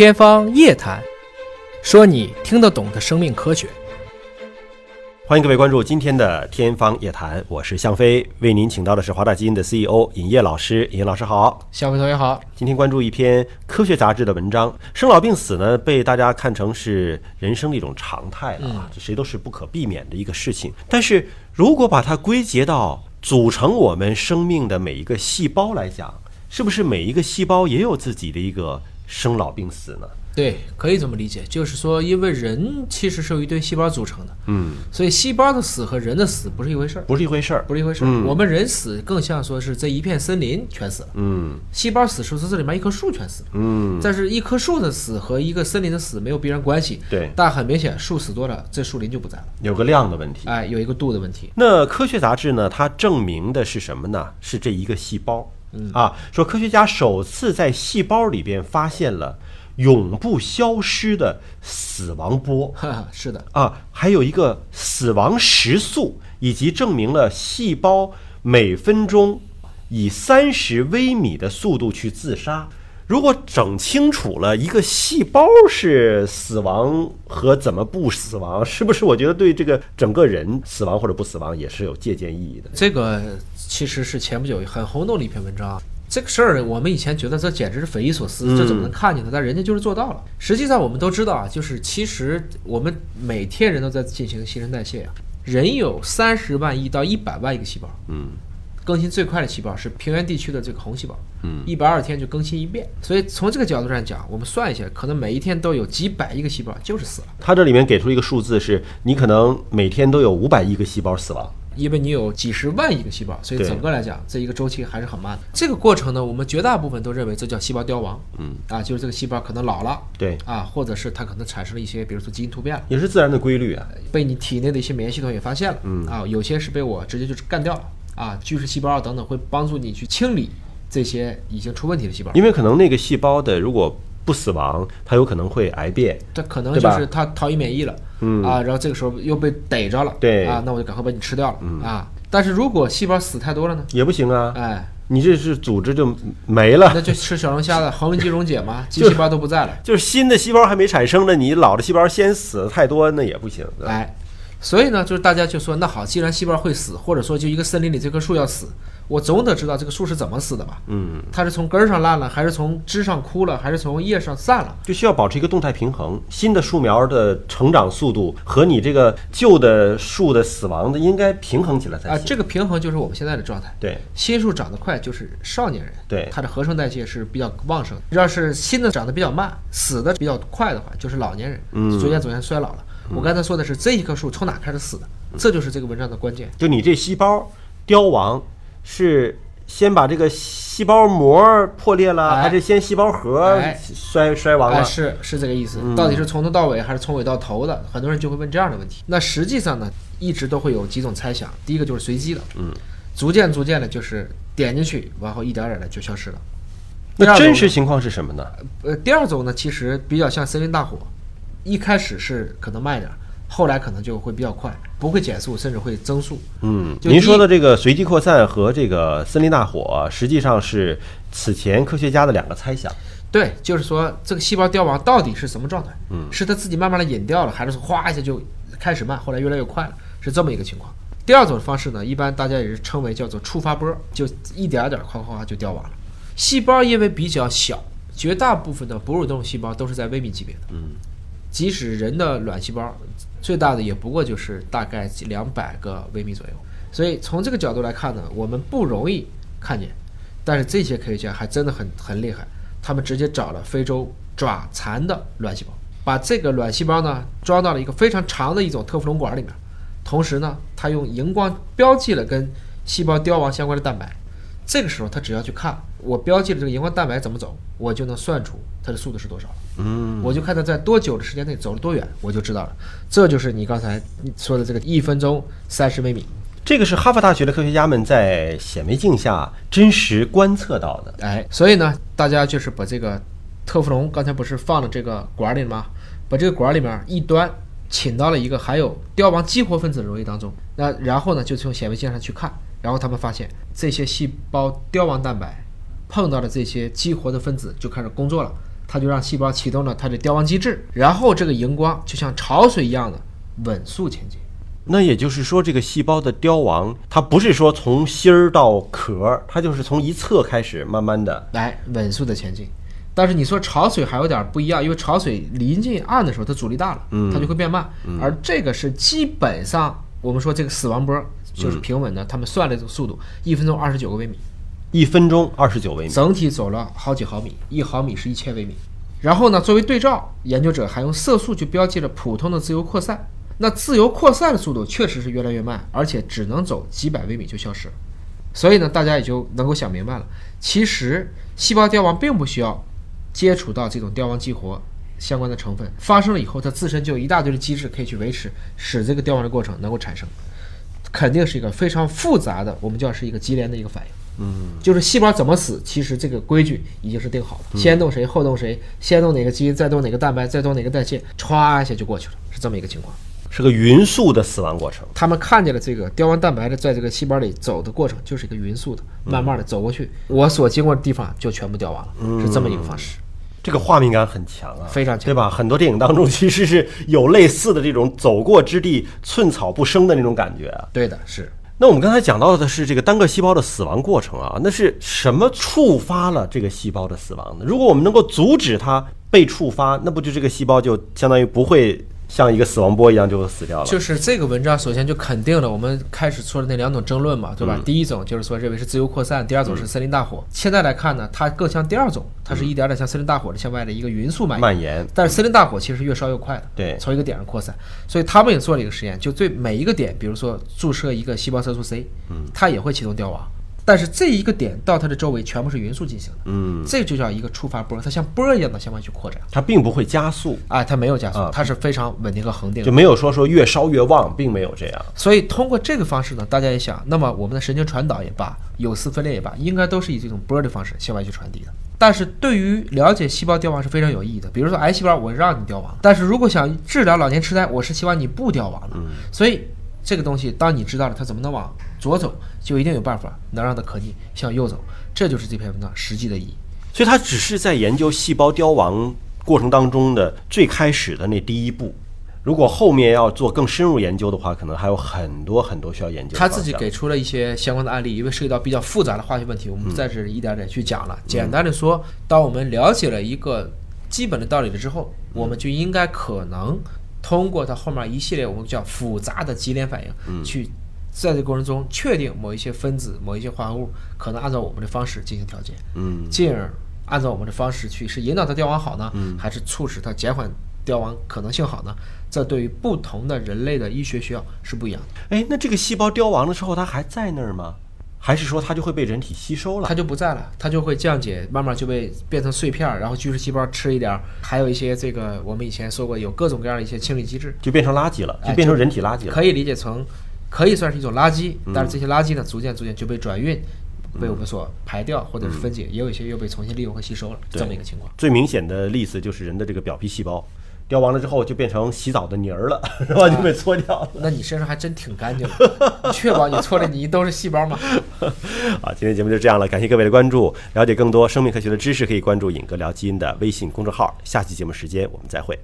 天方夜谭，说你听得懂的生命科学。欢迎各位关注今天的《天方夜谭》，我是向飞，为您请到的是华大基因的 CEO 尹烨老师。尹烨老师好，向飞同学好。今天关注一篇科学杂志的文章，生老病死呢，被大家看成是人生的一种常态了啊，这谁都是不可避免的一个事情。但是如果把它归结到组成我们生命的每一个细胞来讲，是不是每一个细胞也有自己的一个生老病死呢？对，可以这么理解，就是说，因为人其实是由一堆细胞组成的，嗯，所以细胞的死和人的死不是一回事儿，不是一回事儿，不是一回事儿。嗯我们人死更像说是这一片森林全死了，嗯细胞死是说这里面一棵树全死了。嗯，但是，一棵树的死和一个森林的死没有必然关系。对但很明显，树死多了，这树林就不在了。有个量的问题。哎，有一个度的问题。那科学杂志呢？它证明的是什么呢？是这一个细胞。嗯啊，说科学家首次在细胞里边发现了永不消失的死亡波 哈哈，是的，啊，还有一个死亡时速，以及证明了细胞每分钟以三十微米的速度去自杀。如果整清楚了一个细胞是死亡和怎么不死亡，是不是？我觉得对这个整个人死亡或者不死亡也是有借鉴意义的。这个其实是前不久很轰动的一篇文章啊。这个事儿，我们以前觉得这简直是匪夷所思，这怎么能看见呢？但人家就是做到了。实际上，我们都知道啊，就是其实我们每天人都在进行新陈代谢啊。人有三十万亿到一百万亿个细胞，嗯，更新最快的细胞是平原地区的这个红细胞，嗯，一百二十天就更新一遍。所以从这个角度上讲，我们算一下，可能每一天都有几百亿个细胞就是死了，它这里面给出一个数字是，你可能每天都有五百亿个细胞死亡。因为你有几十万亿个细胞，所以整个来讲，这一个周期还是很慢的。这个过程呢，我们绝大部分都认为这叫细胞凋亡，嗯，啊，就是这个细胞可能老了，对，啊，或者是它可能产生了一些，比如说基因突变。了，也是自然的规律啊。被你体内的一些免疫系统也发现了，嗯。啊，有些是被我直接就干掉了，啊，巨噬细胞啊等等，会帮助你去清理这些已经出问题的细胞。因为可能那个细胞的如果不死亡，它有可能会癌变。它可能就是它逃逸免疫了，嗯啊，然后这个时候又被逮着了，对啊，那我就赶快把你吃掉了，啊。但是如果细胞死太多了呢？也不行啊，哎，你这是组织就没了，那就吃小龙虾的恒温肌溶解嘛，肌就细胞都不在了。就是新的细胞还没产生呢，你老的细胞先死的太多，那也不行。对吧哎，所以呢，就是大家就说，那好，既然细胞会死，或者说就一个森林里这棵树要死，我总得知道这个树是怎么死的吧？嗯，它是从根儿上烂了，还是从枝上枯了，还是从叶上散了？就需要保持一个动态平衡。新的树苗的成长速度和你这个旧的树的死亡的应该平衡起来才行啊，这个平衡就是我们现在的状态。对新树长得快就是少年人，对它的合成代谢是比较旺盛的。要是新的长得比较慢，死的比较快的话，就是老年人，嗯逐渐逐渐衰老了。我刚才说的是这一棵树从哪开始死的，这就是这个文章的关键。就你这细胞凋亡是先把这个细胞膜破裂了，哎还是先细胞核哎衰衰亡哎，了？是是这个意思。嗯到底是从头到尾还是从尾到头的？很多人就会问这样的问题。那实际上呢，一直都会有几种猜想。第一个就是随机的，嗯，逐渐逐渐的，就是点进去，然后一点点的就消失了。那真实情况是什么呢？呃，第二种呢，其实比较像森林大火，一开始是可能慢一点，后来可能就会比较快，不会减速，甚至会增速。嗯，您说的这个随机扩散和这个森林大火，实际上是此前科学家的两个猜想。对，就是说这个细胞凋亡到底是什么状态？嗯是它自己慢慢的引掉了，还是说哗一下就开始慢，后来越来越快了？是这么一个情况。第二种方式呢，一般大家也是称为叫做触发波，就一点儿点儿哗哗哗就凋亡了。细胞因为比较小，绝大部分的哺乳动物细胞都是在微米级别的。嗯，即使人的卵细胞最大的也不过就是大概两百个微米左右。所以从这个角度来看呢，我们不容易看见，但是这些科学家还真的很很厉害，他们直接找了非洲爪蚕的卵细胞，把这个卵细胞呢装到了一个非常长的一种特氟龙管里面，同时呢，他用荧光标记了跟细胞凋亡相关的蛋白。这个时候，他只要去看我标记了这个荧光蛋白怎么走，我就能算出它的速度是多少。嗯，我就看它在多久的时间内走了多远，我就知道了。这就是你刚才说的这个一分钟三十微米。这个是哈佛大学的科学家们在显微镜下真实观测到的。哎，所以呢，大家就是把这个特氟龙刚才不是放了这个管里吗？把这个管里面一端请到了一个含有凋亡激活分子的溶液当中，那然后呢，就从显微镜上去看，然后他们发现这些细胞凋亡蛋白碰到了这些激活的分子就开始工作了，它就让细胞启动了它的凋亡机制，然后这个荧光就像潮水一样的稳速前进。那也就是说，这个细胞的凋亡，它不是说从芯儿到壳儿，它就是从一侧开始，慢慢的。来稳速的前进。但是你说潮水还有点不一样，因为潮水临近岸的时候，它阻力大了，它就会变慢。而这个是基本上我们说这个死亡波就是平稳的，他们算了这个速度，一分钟二十九个微米，一分钟二十九微米。整体走了好几毫米，一毫米是一千微米。然后呢，作为对照，研究者还用色素去标记了普通的自由扩散。那自由扩散的速度确实是越来越慢，而且只能走几百微米就消失了。所以呢，大家也就能够想明白了，其实细胞凋亡并不需要接触到这种凋亡激活相关的成分，发生了以后，它自身就有一大堆的机制可以去维持，使这个凋亡的过程能够产生，肯定是一个非常复杂的，我们叫是一个级联的一个反应。嗯，就是细胞怎么死，其实这个规矩已经是定好了，先动谁，后动谁，先动哪个基因，再动哪个蛋白，再动哪个代谢，歘一下就过去了，是这么一个情况。是个匀速的死亡过程。他们看见了这个凋亡蛋白的在这个细胞里走的过程，就是一个匀速的，慢慢的走过去，我所经过的地方就全部凋亡了，是这么一个方式。这个画面感很强啊，非常强对吧？很多电影当中其实是有类似的这种走过之地寸草不生的那种感觉啊。对的，是。那我们刚才讲到的是这个单个细胞的死亡过程啊，那是什么触发了这个细胞的死亡呢？如果我们能够阻止它被触发，那不就这个细胞就相当于不会。像一个死亡波一样就死掉了。就是这个文章首先就肯定了我们开始说的那两种争论嘛，对吧？第一种就是说认为是自由扩散，第二种是森林大火。现在来看呢，它更像第二种，它是一点点像森林大火的向外的一个匀速蔓延。蔓延。但是森林大火其实是越烧越快的，对，从一个点上扩散。所以他们也做了一个实验，就对每一个点，比如说注射一个细胞色素 C，嗯，它也会启动凋亡。但是这一个点到它的周围全部是匀速进行的，嗯，这就叫一个触发波，它像波一样的向外去扩展，它并不会加速，啊，它没有加速，它是非常稳定和恒定，就没有说说越烧越旺，并没有这样。所以通过这个方式呢，大家也想，那么我们的神经传导也罢，有丝分裂也罢，应该都是以这种波的方式向外去传递的。但是对于了解细胞凋亡是非常有意义的。比如说癌细胞，我让你凋亡，但是如果想治疗老年痴呆，我是希望你不凋亡的。所以。这个东西，当你知道了它怎么能往左走，就一定有办法能让它可逆向右走。这就是这篇文章实际的意义。所以，它只是在研究细胞凋亡过程当中的最开始的那第一步。如果后面要做更深入研究的话，可能还有很多很多需要研究。他自己给出了一些相关的案例，因为涉及到比较复杂的化学问题，我们在这一点点去讲了。简单的说，当我们了解了一个基本的道理了之后，我们就应该可能。通过它后面一系列我们叫复杂的级联反应，去在这个过程中确定某一些分子、某一些化合物可能按照我们的方式进行调节，嗯，进而按照我们的方式去是引导它凋亡好呢，还是促使它减缓凋亡可能性好呢？这对于不同的人类的医学需要是不一样的。哎，那这个细胞凋亡的时候，它还在那儿吗？还是说它就会被人体吸收了？它就不在了，它就会降解，慢慢就被变成碎片儿，然后巨噬细胞吃一点儿，还有一些这个我们以前说过有各种各样的一些清理机制，就变成垃圾了，就变成人体垃圾了。可以理解成，可以算是一种垃圾，但是这些垃圾呢，逐渐逐渐就被转运，被我们所排掉或者是分解，也有一些又被重新利用和吸收了，这么一个情况。最明显的例子就是人的这个表皮细胞。雕完了之后就变成洗澡的泥儿了，是吧？就被搓掉了。那你身上还真挺干净的，确保你搓的泥都是细胞吗？好，今天节目就这样了，感谢各位的关注。了解更多生命科学的知识，可以关注“尹哥聊基因”的微信公众号。下期节目时间我们再会。